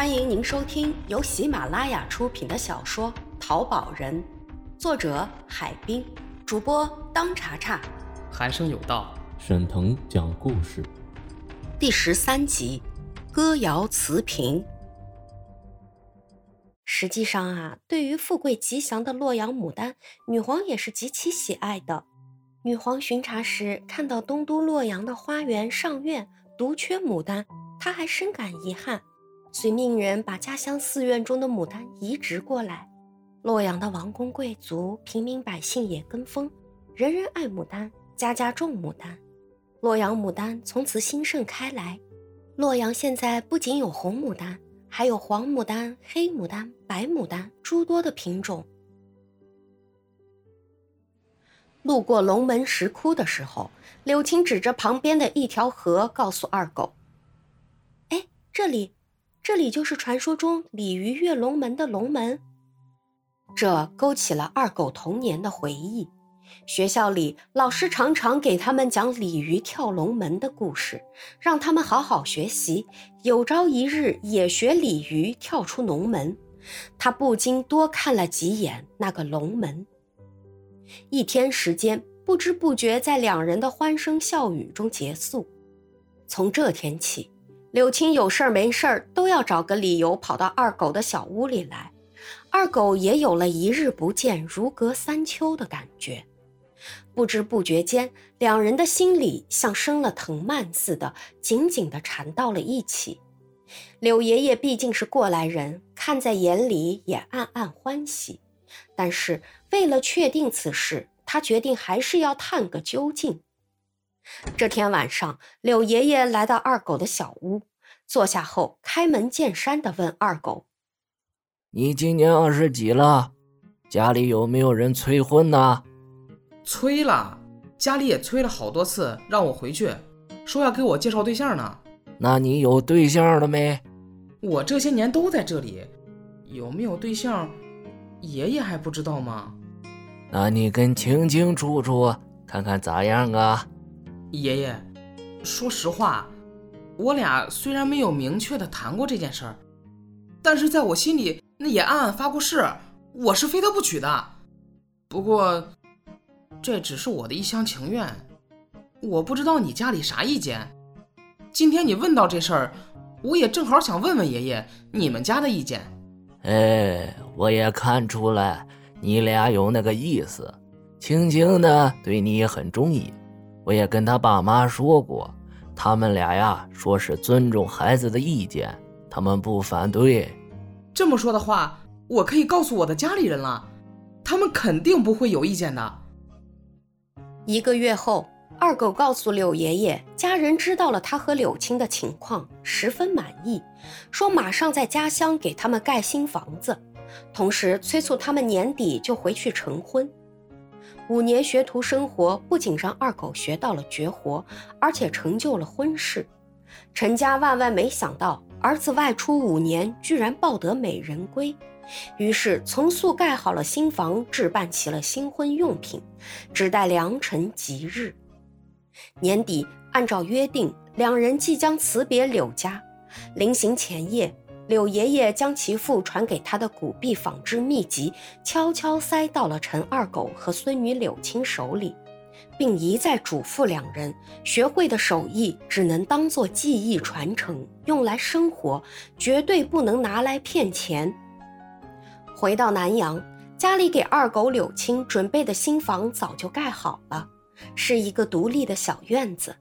欢迎您收听由喜马拉雅出品的小说《淘宝人》，作者海滨，主播当查查，寒生有道，沈腾讲故事，第十三集，歌谣词评。实际上啊，对于富贵吉祥的洛阳牡丹，女皇也是极其喜爱的。女皇巡查时看到东都洛阳的花园上苑独缺牡丹，她还深感遗憾。遂命人把家乡寺院中的牡丹移植过来，洛阳的王公贵族、平民百姓也跟风，人人爱牡丹，家家种牡丹，洛阳牡丹从此兴盛开来。洛阳现在不仅有红牡丹，还有黄牡丹、黑牡丹、白牡丹诸多的品种。路过龙门石窟的时候，柳青指着旁边的一条河，告诉二狗：“哎，这里。”这里就是传说中鲤鱼跃龙门的龙门，这勾起了二狗童年的回忆。学校里老师常常给他们讲鲤鱼跳龙门的故事，让他们好好学习，有朝一日也学鲤鱼跳出龙门。他不禁多看了几眼那个龙门。一天时间不知不觉在两人的欢声笑语中结束。从这天起。柳青有事儿没事儿都要找个理由跑到二狗的小屋里来，二狗也有了一日不见如隔三秋的感觉。不知不觉间，两人的心里像生了藤蔓似的，紧紧地缠到了一起。柳爷爷毕竟是过来人，看在眼里也暗暗欢喜。但是为了确定此事，他决定还是要探个究竟。这天晚上，柳爷爷来到二狗的小屋，坐下后开门见山地问二狗：“你今年二十几了？家里有没有人催婚呢？”“催了，家里也催了好多次，让我回去，说要给我介绍对象呢。”“那你有对象了没？”“我这些年都在这里，有没有对象，爷爷还不知道吗？”“那你跟青青处处，看看咋样啊？”爷爷，说实话，我俩虽然没有明确的谈过这件事儿，但是在我心里，那也暗暗发过誓，我是非他不娶的。不过，这只是我的一厢情愿，我不知道你家里啥意见。今天你问到这事儿，我也正好想问问爷爷你们家的意见。哎，我也看出来你俩有那个意思，青青呢对你也很中意。我也跟他爸妈说过，他们俩呀说是尊重孩子的意见，他们不反对。这么说的话，我可以告诉我的家里人了，他们肯定不会有意见的。一个月后，二狗告诉柳爷爷，家人知道了他和柳青的情况，十分满意，说马上在家乡给他们盖新房子，同时催促他们年底就回去成婚。五年学徒生活不仅让二狗学到了绝活，而且成就了婚事。陈家万万没想到，儿子外出五年居然抱得美人归，于是从速盖好了新房，置办起了新婚用品，只待良辰吉日。年底，按照约定，两人即将辞别柳家。临行前夜。柳爷爷将其父传给他的古币仿制秘籍悄悄塞到了陈二狗和孙女柳青手里，并一再嘱咐两人：学会的手艺只能当做技艺传承，用来生活，绝对不能拿来骗钱。回到南阳，家里给二狗柳青准备的新房早就盖好了，是一个独立的小院子。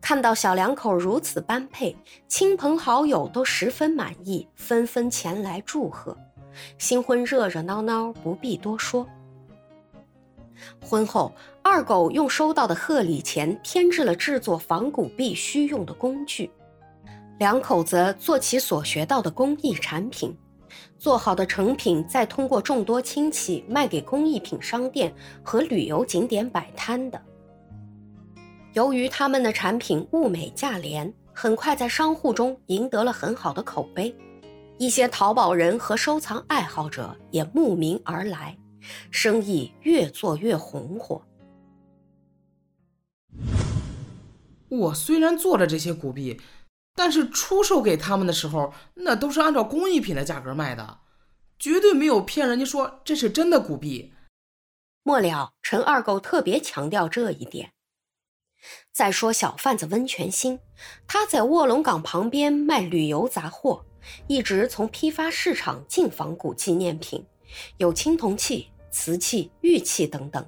看到小两口如此般配，亲朋好友都十分满意，纷纷前来祝贺。新婚热热闹闹，不必多说。婚后，二狗用收到的贺礼钱添置了制作仿古币需用的工具，两口子做起所学到的工艺产品，做好的成品再通过众多亲戚卖给工艺品商店和旅游景点摆摊的。由于他们的产品物美价廉，很快在商户中赢得了很好的口碑。一些淘宝人和收藏爱好者也慕名而来，生意越做越红火。我虽然做了这些古币，但是出售给他们的时候，那都是按照工艺品的价格卖的，绝对没有骗人家说这是真的古币。末了，陈二狗特别强调这一点。再说小贩子温全兴，他在卧龙岗旁边卖旅游杂货，一直从批发市场进仿古纪念品，有青铜器、瓷器、玉器等等。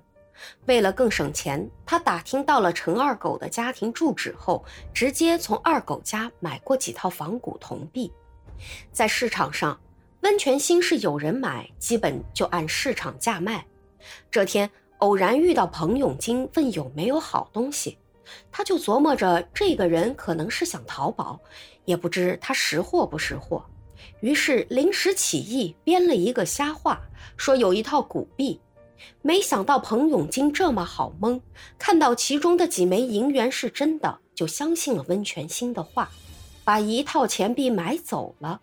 为了更省钱，他打听到了陈二狗的家庭住址后，直接从二狗家买过几套仿古铜币。在市场上，温泉兴是有人买，基本就按市场价卖。这天偶然遇到彭永金，问有没有好东西，他就琢磨着这个人可能是想淘宝，也不知他识货不识货，于是临时起意编了一个瞎话，说有一套古币。没想到彭永金这么好蒙，看到其中的几枚银元是真的，就相信了温泉星的话，把一套钱币买走了。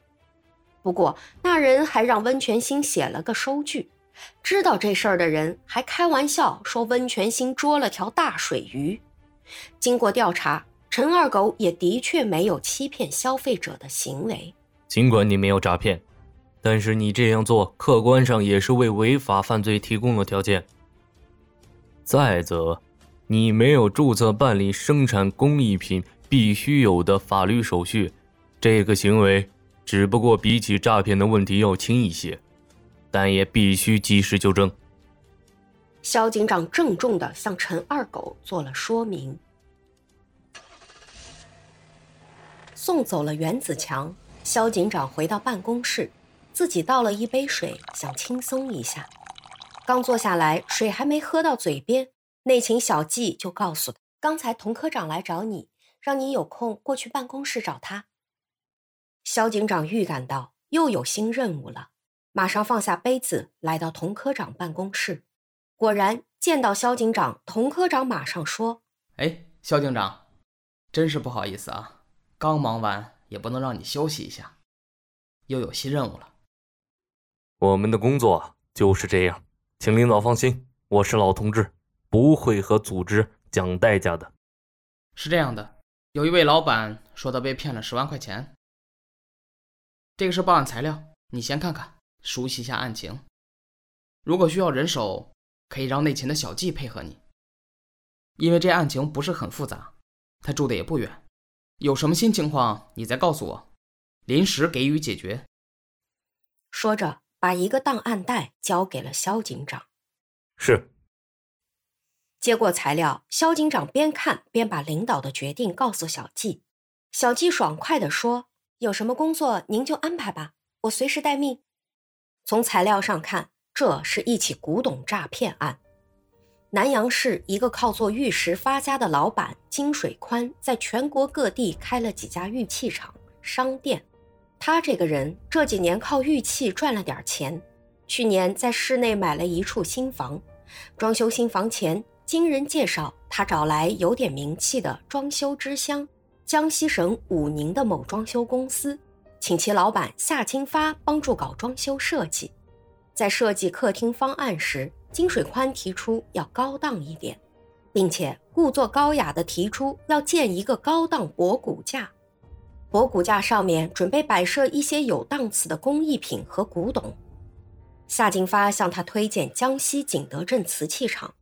不过那人还让温泉星写了个收据。知道这事儿的人还开玩笑说温泉兴捉了条大水鱼。经过调查，陈二狗也的确没有欺骗消费者的行为。尽管你没有诈骗。但是你这样做，客观上也是为违法犯罪提供了条件。再则，你没有注册办理生产工艺品必须有的法律手续，这个行为只不过比起诈骗的问题要轻一些，但也必须及时纠正。肖警长郑重的向陈二狗做了说明。送走了袁子强，肖警长回到办公室。自己倒了一杯水，想轻松一下。刚坐下来，水还没喝到嘴边，内勤小季就告诉他：“刚才童科长来找你，让你有空过去办公室找他。”肖警长预感到又有新任务了，马上放下杯子，来到童科长办公室。果然见到肖警长，童科长马上说：“哎，肖警长，真是不好意思啊，刚忙完，也不能让你休息一下，又有新任务了。”我们的工作就是这样，请领导放心，我是老同志，不会和组织讲代价的。是这样的，有一位老板说他被骗了十万块钱，这个是报案材料，你先看看，熟悉一下案情。如果需要人手，可以让内勤的小季配合你，因为这案情不是很复杂，他住的也不远，有什么新情况你再告诉我，临时给予解决。说着。把一个档案袋交给了肖警长。是。接过材料，肖警长边看边把领导的决定告诉小季。小季爽快地说：“有什么工作您就安排吧，我随时待命。”从材料上看，这是一起古董诈骗案。南阳市一个靠做玉石发家的老板金水宽，在全国各地开了几家玉器厂、商店。他这个人这几年靠玉器赚了点钱，去年在市内买了一处新房，装修新房前，经人介绍，他找来有点名气的装修之乡江西省武宁的某装修公司，请其老板夏金发帮助搞装修设计。在设计客厅方案时，金水宽提出要高档一点，并且故作高雅地提出要建一个高档博古架。博古架上面准备摆设一些有档次的工艺品和古董。夏金发向他推荐江西景德镇瓷器厂，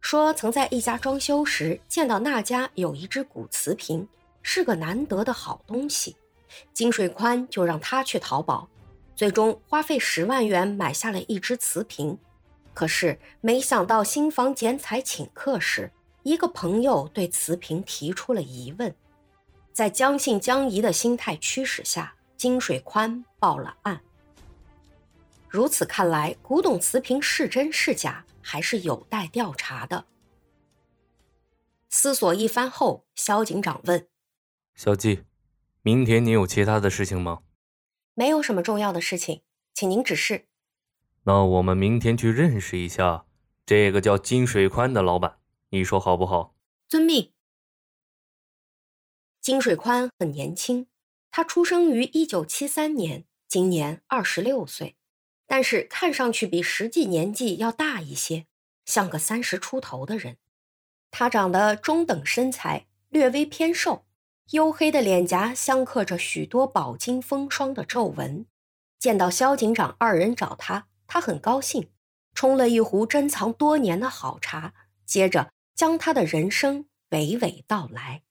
说曾在一家装修时见到那家有一只古瓷瓶，是个难得的好东西。金水宽就让他去淘宝，最终花费十万元买下了一只瓷瓶。可是没想到新房剪彩请客时，一个朋友对瓷瓶提出了疑问。在将信将疑的心态驱使下，金水宽报了案。如此看来，古董瓷瓶是真是假，还是有待调查的。思索一番后，肖警长问：“小季，明天你有其他的事情吗？”“没有什么重要的事情，请您指示。”“那我们明天去认识一下这个叫金水宽的老板，你说好不好？”“遵命。”金水宽很年轻，他出生于一九七三年，今年二十六岁，但是看上去比实际年纪要大一些，像个三十出头的人。他长得中等身材，略微偏瘦，黝黑的脸颊镶刻着许多饱经风霜的皱纹。见到萧警长二人找他，他很高兴，冲了一壶珍藏多年的好茶，接着将他的人生娓娓道来。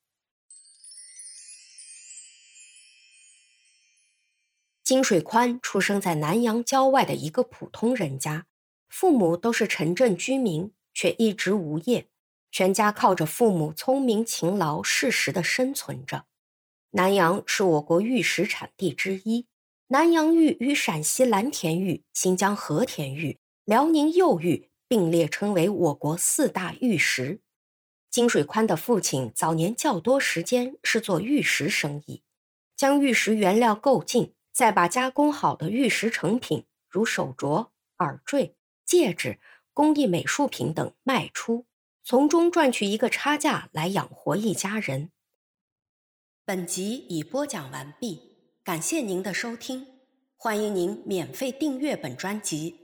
金水宽出生在南阳郊外的一个普通人家，父母都是城镇居民，却一直无业。全家靠着父母聪明、勤劳、适时的生存着。南阳是我国玉石产地之一，南阳玉与陕西蓝田玉、新疆和田玉、辽宁釉玉并列称为我国四大玉石。金水宽的父亲早年较多时间是做玉石生意，将玉石原料购进，再把加工好的玉石成品，如手镯、耳坠、戒指、工艺美术品等卖出。从中赚取一个差价来养活一家人。本集已播讲完毕，感谢您的收听，欢迎您免费订阅本专辑。